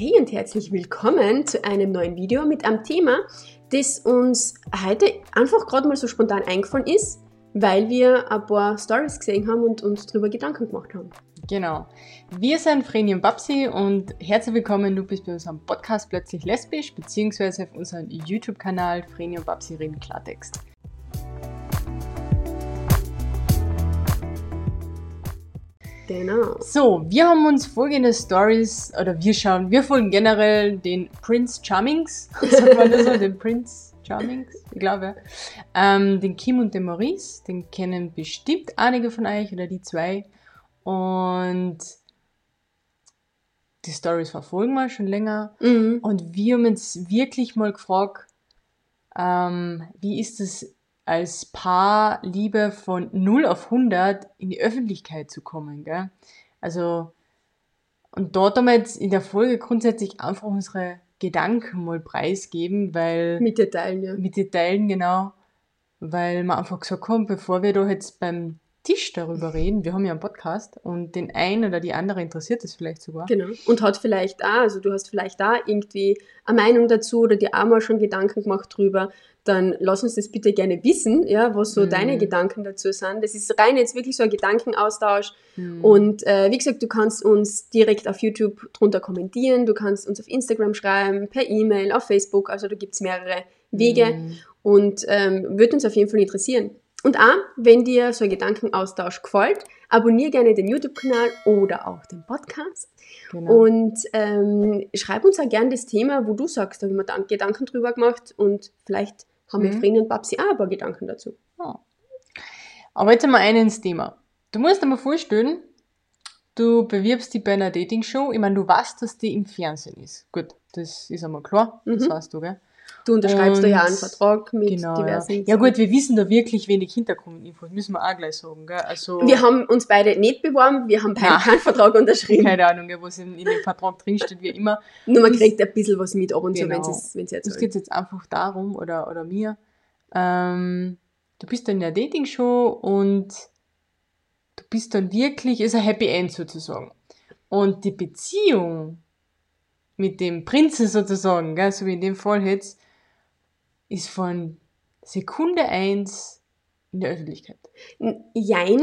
Hey und herzlich willkommen zu einem neuen Video mit einem Thema, das uns heute einfach gerade mal so spontan eingefallen ist, weil wir ein paar Stories gesehen haben und uns darüber Gedanken gemacht haben. Genau. Wir sind Vreni und Babsi und herzlich willkommen, du bist bei unserem Podcast Plötzlich Lesbisch, beziehungsweise auf unserem YouTube-Kanal Vreni und Babsi reden Klartext. Genau. So, wir haben uns folgende Stories, oder wir schauen, wir folgen generell den Prince Charmings, sagt man das so, den Prince Charmings, ich glaube, ähm, den Kim und den Maurice, den kennen bestimmt einige von euch oder die zwei. Und die Stories verfolgen wir schon länger. Mhm. Und wir haben uns wirklich mal gefragt, ähm, wie ist es als Paar Liebe von 0 auf 100 in die Öffentlichkeit zu kommen, gell? Also, und dort haben wir jetzt in der Folge grundsätzlich einfach unsere Gedanken mal preisgeben, weil, Mit dir teilen, ja. mit dir teilen, genau, weil wir einfach gesagt haben, bevor wir da jetzt beim Tisch darüber reden, wir haben ja einen Podcast und den einen oder die andere interessiert es vielleicht sogar. Genau. Und hat vielleicht auch, also du hast vielleicht da irgendwie eine Meinung dazu oder dir auch mal schon Gedanken gemacht drüber, dann lass uns das bitte gerne wissen, ja, was so Mhm. deine Gedanken dazu sind. Das ist rein jetzt wirklich so ein Gedankenaustausch. Hm. Und äh, wie gesagt, du kannst uns direkt auf YouTube drunter kommentieren, du kannst uns auf Instagram schreiben, per E-Mail, auf Facebook, also da gibt es mehrere Wege Mhm. und ähm, würde uns auf jeden Fall interessieren. Und auch, wenn dir so ein Gedankenaustausch gefällt, abonniere gerne den YouTube-Kanal oder auch den Podcast. Genau. Und ähm, schreib uns auch gerne das Thema, wo du sagst, da haben wir dann Gedanken drüber gemacht und vielleicht haben wir Mhm. Vreni und Babsi auch ein paar Gedanken dazu. Aber jetzt einmal ein ins Thema. Du musst dir mal vorstellen, du bewirbst dich bei einer Dating-Show. Ich meine, du weißt, dass die im Fernsehen ist. Gut, das ist einmal klar. Das Mhm. weißt du, gell? Du unterschreibst da ja einen Vertrag mit Genau. Ja. diversen. ja gut, wir wissen da wirklich wenig Hintergrundinfos, müssen wir auch gleich sagen, gell? Also, Wir haben uns beide nicht beworben, wir haben beide Nein. keinen Vertrag unterschrieben. keine Ahnung, was in, in dem Vertrag drinsteht, wie immer. Nur man kriegt ein bisschen was mit ab und Genau. wenn es wenn es jetzt Uns geht jetzt einfach darum, oder, oder mir, ähm, du bist dann in der Dating-Show und du bist dann wirklich, ist ein Happy End sozusagen. Und die Beziehung mit dem Prinzen sozusagen, gell, so wie in dem Fall jetzt, ist von Sekunde eins in der Öffentlichkeit. Jein.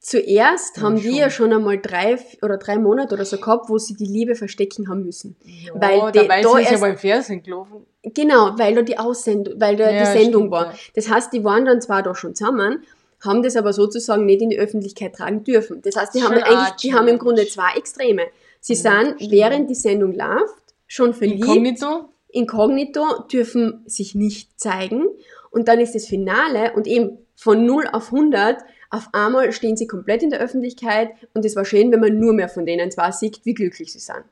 Zuerst Ja, haben die schon. ja schon einmal drei oder drei Monate oder so gehabt, wo sie die Liebe verstecken haben müssen. Ja, Weil die- dabei da sind sie erst- aber im Fernsehen gelaufen. Genau, weil da die Aussendung, weil da Ja, die Sendung stimmt, war. ja. Das heißt, die waren dann zwar doch schon zusammen, haben das aber sozusagen nicht in die Öffentlichkeit tragen dürfen. Das heißt, die Schon haben eigentlich, die haben im Grunde zwei Extreme. Sie Ja, sind, stimmt. während die Sendung läuft, schon verliebt, Inkognito. Inkognito, dürfen sich nicht zeigen und dann ist das Finale und eben von 0 auf 100 auf einmal stehen sie komplett in der Öffentlichkeit und es war schön, wenn man nur mehr von denen zwar sieht, wie glücklich sie sind.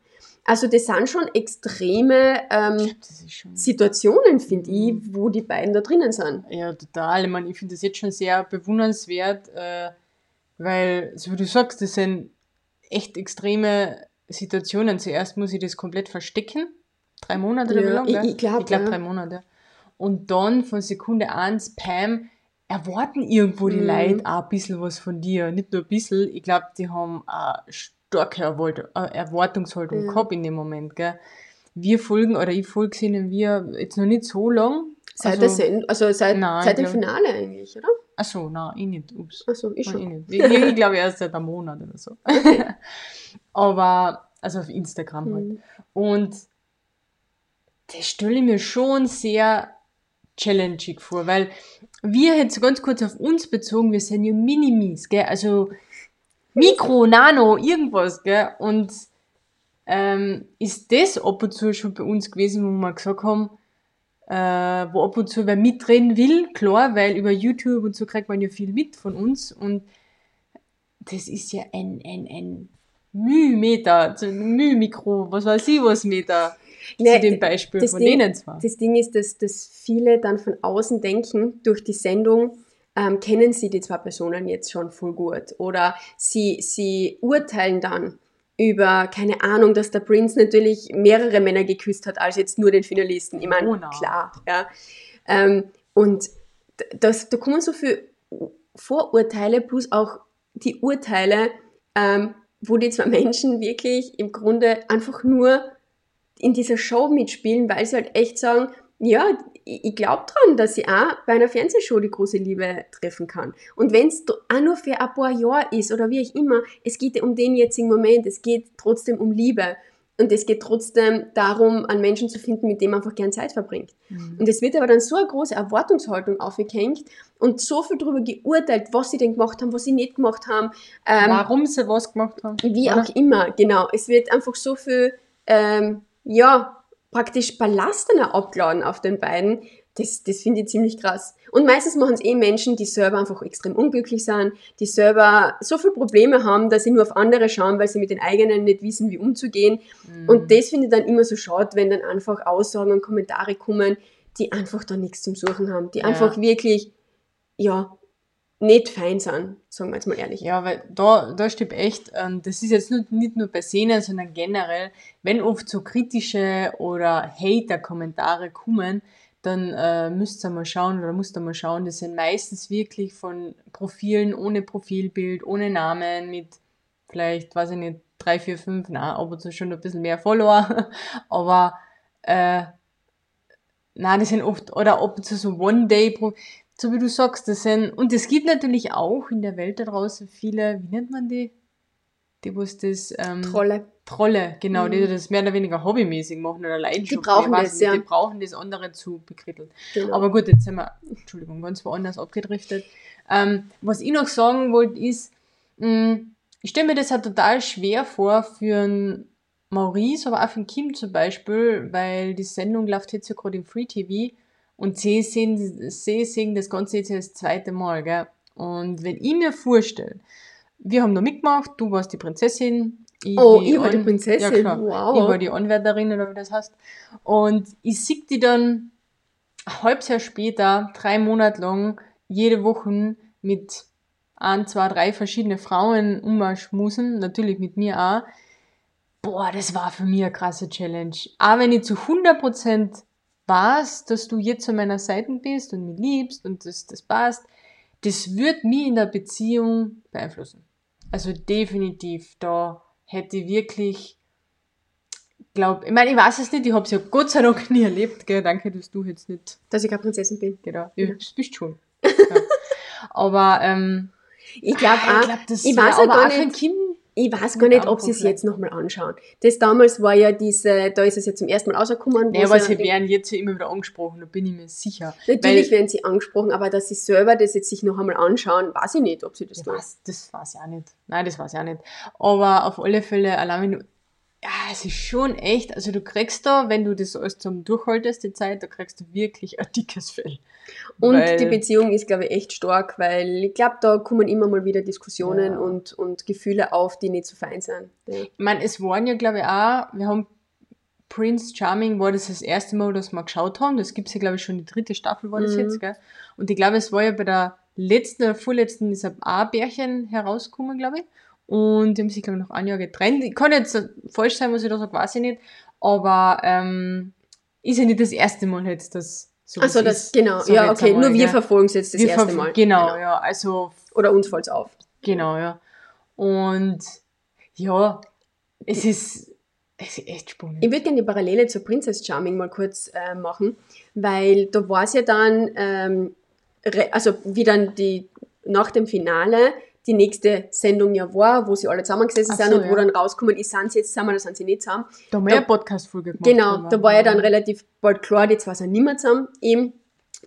Also das sind schon extreme ähm, schon. Situationen, finde ich, wo die beiden da drinnen sind. Ja, total. Ich, meine, ich finde das jetzt schon sehr bewundernswert, äh, weil, so wie du sagst, das sind echt extreme Situationen. Zuerst muss ich das komplett verstecken. Drei Monate oder Ja, wie lange? ich- ich glaub, ich glaube ja. drei Monate. Und dann von Sekunde eins, Pam, erwarten irgendwo die Mhm. Leute auch ein bisschen was von dir. Nicht nur ein bisschen, ich glaube, die haben eine starke äh, Erwartungshaltung Ja. gehabt in dem Moment. Gell? Wir folgen, oder ich folge ihnen wir jetzt noch nicht so lang. Seit Also- der Send also seit, Nein, seit dem ich glaub- Finale eigentlich, oder? Achso, nein, ich nicht. Ups. Achso, ich Nein, schon. ich. Ich, ich glaube erst seit einem Monat oder so. Aber, also auf Instagram halt. Mhm. Und das stelle ich mir schon sehr challenging vor, weil wir jetzt ganz kurz auf uns bezogen, wir sind ja Minimis, gell? Also Mikro, Nano, irgendwas, gell? Und ähm, ist das ab und zu schon bei uns gewesen, wo wir gesagt haben, äh, wo ab und zu wer mitreden will, klar, weil über YouTube und so kriegt man ja viel mit von uns und das ist ja ein, ein, ein Mühmeter, Mühmikro, was weiß ich was Meter, Nee, zu dem Beispiel das von Ding- denen zwar. Das Ding ist, dass, dass viele dann von außen denken, durch die Sendung ähm, kennen sie die zwei Personen jetzt schon voll gut. Oder sie, sie urteilen dann über, keine Ahnung, dass der Prince natürlich mehrere Männer geküsst hat, als jetzt nur den Finalisten. Ich meine, Oh, klar. Ja. Ähm, und das, da kommen so viele Vorurteile plus auch die Urteile, ähm, wo die zwei Menschen wirklich im Grunde einfach nur in dieser Show mitspielen, weil sie halt echt sagen, ja, ich, glaube dran, dass ich auch bei einer Fernsehshow die große Liebe treffen kann. Und wenn es auch nur für ein paar Jahre ist oder wie auch immer, es geht um den jetzigen Moment, es geht trotzdem um Liebe. Und es geht trotzdem darum, einen Menschen zu finden, mit dem man einfach gern Zeit verbringt. Mhm. Und es wird aber dann so eine große Erwartungshaltung aufgehängt und so viel darüber geurteilt, was sie denn gemacht haben, was sie nicht gemacht haben. Ähm, Warum sie was gemacht haben. Wie oder? auch immer, genau. Es wird einfach so viel, ähm, ja, praktisch Ballast abgeladen auf den beiden, das, das finde ich ziemlich krass. Und meistens machen es eh Menschen, die selber einfach extrem unglücklich sind, die selber so viele Probleme haben, dass sie nur auf andere schauen, weil sie mit den eigenen nicht wissen, wie umzugehen. Mhm. Und das finde ich dann immer so schade, wenn dann einfach Aussagen und Kommentare kommen, die einfach da nichts zum Suchen haben, die ja. einfach wirklich, ja, nicht fein sind, sagen wir jetzt mal ehrlich. Ja, weil da, da stimmt echt, ähm, das ist jetzt nicht, nur bei Szenen, sondern generell, wenn oft so kritische oder Hater-Kommentare kommen, dann äh, müsst ihr mal schauen oder musst ihr mal schauen, das sind meistens wirklich von Profilen ohne Profilbild, ohne Namen, mit vielleicht, weiß ich nicht, drei, vier, fünf, na, aber schon ein bisschen mehr Follower, aber äh, na, das sind oft, oder ob so One-Day, so wie du sagst, das sind, und es gibt natürlich auch in der Welt da draußen viele, wie nennt man die? Die, wo es das, ähm, Trolle. Trolle, genau, mhm. die das mehr oder weniger hobbymäßig machen oder Leidenschaft. Die brauchen das, nicht, ja. Die brauchen das andere zu bekritteln. Genau. Aber gut, jetzt sind wir, Entschuldigung, ganz woanders abgedriftet. Ähm, was ich noch sagen wollte ist, mh, mm, ich stelle mir das halt total schwer vor für einen Maurice, aber auch für einen Kim zum Beispiel, weil die Sendung läuft jetzt ja gerade im Free TV und sie sehen, sie sehen das Ganze jetzt das zweite Mal, gell? Und wenn ich mir vorstelle, wir haben da mitgemacht, du warst die Prinzessin, ich oh, ich war die Prinzessin. Ja, klar. Wow. Ich war die Anwärterin oder wie das heißt. Und ich sehe die dann ein halbes Jahr später, drei Monate lang, jede Woche mit ein, zwei, drei verschiedene Frauen umschmusen, natürlich mit mir auch. Boah, das war für mich eine krasse Challenge. Aber wenn ich zu 100% weiß, dass du jetzt an meiner Seite bist und mich liebst und das, das passt, das wird mich in der Beziehung beeinflussen. Also definitiv, da hätte ich wirklich, glaub, ich meine, ich weiß es nicht, ich habe es ja Gott sei Dank nie erlebt, gell? danke, dass du jetzt nicht. Dass ich keine Prinzessin bin. Genau, ja, das bist schon. ja. Aber, ähm, ich glaube auch, ich, glaub, das ich weiß aber auch nicht, Kim ich weiß gar nicht, ob sie es jetzt nochmal anschauen. Das damals war ja diese, da ist es ja zum ersten Mal rausgekommen. Ja, aber sie werden jetzt ja immer wieder angesprochen, da bin ich mir sicher. Natürlich werden sie angesprochen, aber dass sie selber das jetzt sich noch einmal anschauen, weiß ich nicht, ob sie das ja, weiß, Das weiß ich auch nicht. Nein, das weiß ich auch nicht. Aber auf alle Fälle, allein wenn du, ja, es ist schon echt, also du kriegst da, wenn du das alles zum Durchhaltest, die Zeit, da kriegst du wirklich ein dickes Fell. Und weil, die Beziehung ist, glaube ich, echt stark, weil ich glaube, da kommen immer mal wieder Diskussionen ja. und, und Gefühle auf, die nicht so fein sind. Ja. Ich meine, es waren ja, glaube ich, auch, wir haben Prince Charming war das das erste Mal, dass wir geschaut haben. Das gibt es ja, glaube ich, schon die dritte Staffel war das mhm. jetzt, gell? Und ich glaube, es war ja bei der letzten oder vorletzten ist ein A-Bärchen herausgekommen, glaube ich. Und die haben sich, glaube ich, noch ein Jahr getrennt. Ich kann jetzt falsch sein, was ich da sage, weiß ich nicht. Aber ähm, ist ja nicht das erste Mal jetzt, dass so Achso, das, ist. genau. So ja, okay. Einmal, Nur wir ja. verfolgen es jetzt das wir erste Mal. Genau, genau, ja. Also. Oder uns fällt es auf. Genau, ja. Und ja, es ist, es ist echt spannend. Ich würde gerne die Parallele zur Princess Charming mal kurz äh, machen, weil da war es ja dann, ähm, also wie dann die nach dem Finale die nächste Sendung ja war, wo sie alle zusammengesessen so, sind und ja. wo dann rauskommen ist, sind sie jetzt zusammen oder sind sie nicht zusammen. Da haben wir ja Podcast-Folge gemacht. Genau, da war ja dann relativ bald klar, die zwei sind nicht mehr zusammen, eben.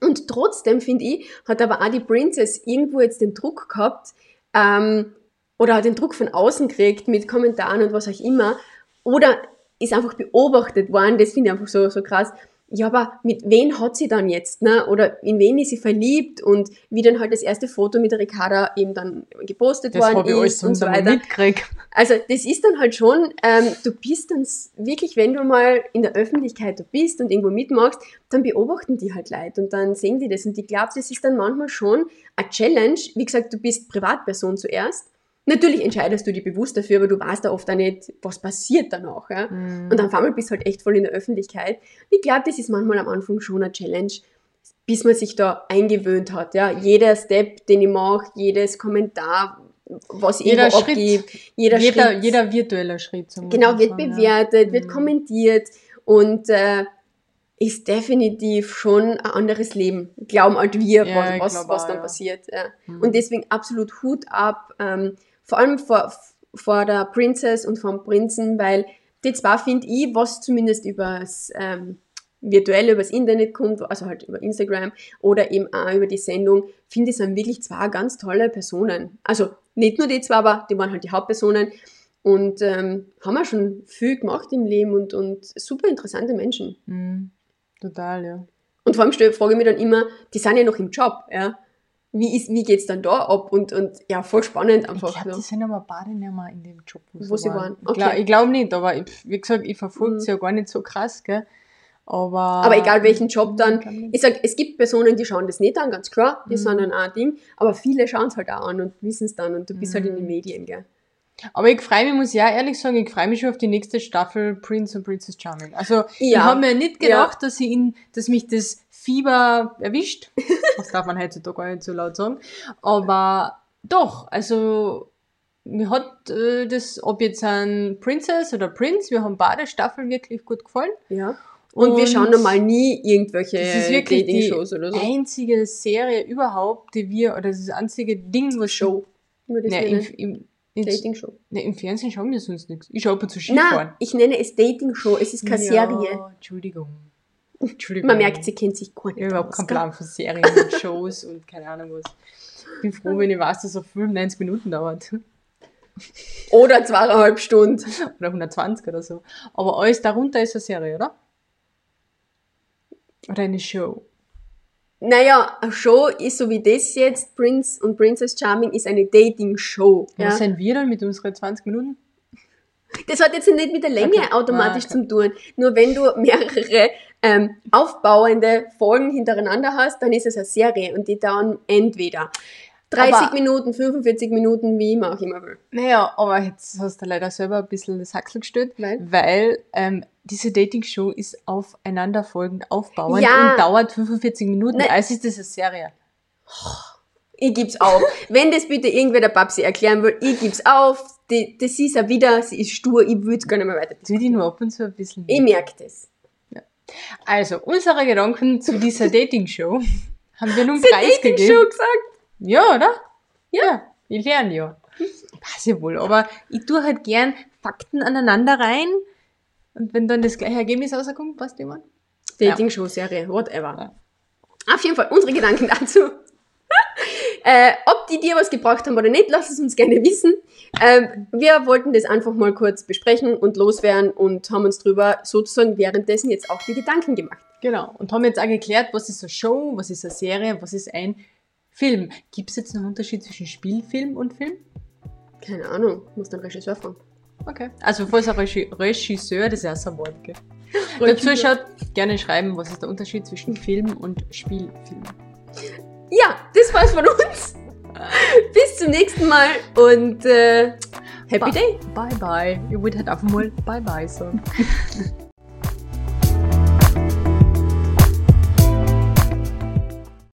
Und trotzdem, finde ich, hat aber auch die Princess irgendwo jetzt den Druck gehabt, ähm, oder hat den Druck von außen gekriegt mit Kommentaren und was auch immer, oder ist einfach beobachtet worden, das finde ich einfach so, so krass, ja, aber mit wen hat sie dann jetzt, ne? Oder in wen ist sie verliebt und wie dann halt das erste Foto mit der Ricarda eben dann gepostet das worden ist und so weiter. Also das ist dann halt schon, ähm, du bist dann wirklich, wenn du mal in der Öffentlichkeit bist und irgendwo mitmachst, dann beobachten die halt Leute und dann sehen die das und ich glaube, das ist dann manchmal schon eine Challenge. Wie gesagt, du bist Privatperson zuerst Natürlich entscheidest du dich bewusst dafür, aber du weißt da oft auch nicht, was passiert danach. Ja? Mhm. Und dann auf einmal bist du halt echt voll in der Öffentlichkeit. Ich glaube, das ist manchmal am Anfang schon eine Challenge, bis man sich da eingewöhnt hat. Ja? Jeder Step, den ich mache, jedes Kommentar, was jeder Schritt, abgibt, jeder, jeder, Schritt, jeder virtuelle Schritt. Genau, wird bewertet, ja. wird mhm. kommentiert und äh, ist definitiv schon ein anderes Leben. Glauben halt wir, Ja, was, ich was, glaub was dann ja. passiert. Ja. Mhm. Und deswegen absolut Hut ab, ähm, vor allem vor, vor der Princess und vom Prinzen, weil die zwei finde ich, was zumindest übers ähm, virtuell übers Internet kommt, also halt über Instagram oder eben auch über die Sendung, finde ich, sind wirklich zwei ganz tolle Personen. Also nicht nur die zwei, aber die waren halt die Hauptpersonen und ähm, haben auch schon viel gemacht im Leben und, und super interessante Menschen. Mhm. Total, ja. Und vor allem frage ich mich dann immer, die sind ja noch im Job, ja. Wie, ist, wie geht's dann da ab? Und, und ja, voll spannend Ich einfach. glaube, ja. die sind aber beide nicht mehr in dem Job, Wo sie waren. Ich glaube Okay. glaub nicht, aber ich, wie gesagt, ich verfolge Mhm. sie ja gar nicht so krass, gell? Aber, Aber egal welchen Job dann, Ich glaub nicht. ich sag, es gibt Personen, die schauen das nicht an, ganz klar, die Mhm. sind dann auch ein Ding, aber viele schauen es halt auch an und wissen es dann und du bist halt in Mhm. den Medien, gell. Aber ich freue mich, muss ich auch ehrlich sagen, ich freue mich schon auf die nächste Staffel Prince und Princess Charming. Also, ich Ja. habe mir nicht gedacht, dass, ich in, dass mich das Fieber erwischt. Das darf man heutzutage gar nicht so laut sagen. Aber doch, also, mir hat äh, das, ob jetzt ein Princess oder Prince, wir haben beide Staffeln wirklich gut gefallen. Ja. Und, wir Und schauen normal nie irgendwelche Das ist wirklich die Dating-Shows oder so. einzige Serie überhaupt, die wir, oder das einzige Ding, was Show. Das Ne, im, Dating-Show. ne, im Fernsehen schauen wir sonst nichts. Ich schaue ab und zu Skifahren. Nein, ich nenne es Dating-Show, es ist keine Serie. Ja, Entschuldigung. Entschuldigung. Man merkt, sie kennt sich gar nicht Ich habe überhaupt keinen? Plan von Serien und Shows und keine Ahnung was. Ich bin froh, wenn ich weiß, dass es auf 95 Minuten dauert. Oder zweieinhalb Stunden. Oder 120 oder so. Aber alles darunter ist eine Serie, oder? Oder eine Show. Naja, eine Show ist so wie das jetzt, Prince und Princess Charming ist eine Dating-Show. Ja. Was sind wir dann mit unseren 20 Minuten? Das hat jetzt nicht mit der Länge Okay. automatisch Ah, okay. zu tun. Nur wenn du mehrere ähm, aufbauende Folgen hintereinander hast, dann ist es eine Serie und die dauern entweder 30 Aber- Minuten, 45 Minuten, wie man auch immer will. Naja, aber jetzt hast du leider selber ein bisschen das Haxel gestellt, Weil? weil ähm, diese Dating-Show ist aufeinanderfolgend aufbauend Ja. und dauert 45 Minuten. Ne- Also ist das eine Serie. Ich gib's auf. Wenn das bitte irgendwer der Babsi erklären will, ich gib's auf. Die, das ist ja wieder, sie ist stur, ich würde gar nicht mehr weiter. Das will ich nur ab und zu ein bisschen. Ich merke das. Also, unsere Gedanken zu dieser Dating-Show haben wir nun Sie preisgegeben. Dating-Show gesagt. Ja, oder? Ja, ich lerne ja. Weiß ich wohl, aber ich tue halt gern Fakten aneinander rein und wenn dann das gleiche Ergebnis rauskommt, passt jemand? Dating-Show-Serie, whatever. Ja. Auf jeden Fall unsere Gedanken dazu. Äh, ob die dir was gebracht haben oder nicht, lass es uns gerne wissen. Ähm, wir wollten das einfach mal kurz besprechen und loswerden und haben uns drüber sozusagen währenddessen jetzt auch die Gedanken gemacht. Genau. Und haben jetzt auch geklärt, was ist eine Show, was ist eine Serie, was ist ein Film. Gibt es jetzt einen Unterschied zwischen Spielfilm und Film? Keine Ahnung, muss dann Regisseur fragen. Okay. Also, falls ein Regi- Regisseur, das ist erst ein Wort, gell? Dazu schaut, gerne schreiben, was ist der Unterschied zwischen Film und Spielfilm. Ja, das war's von uns. Bis zum nächsten Mal und äh, Happy Bye. Day. Bye bye. Ich würde halt einfach mal Bye bye sagen.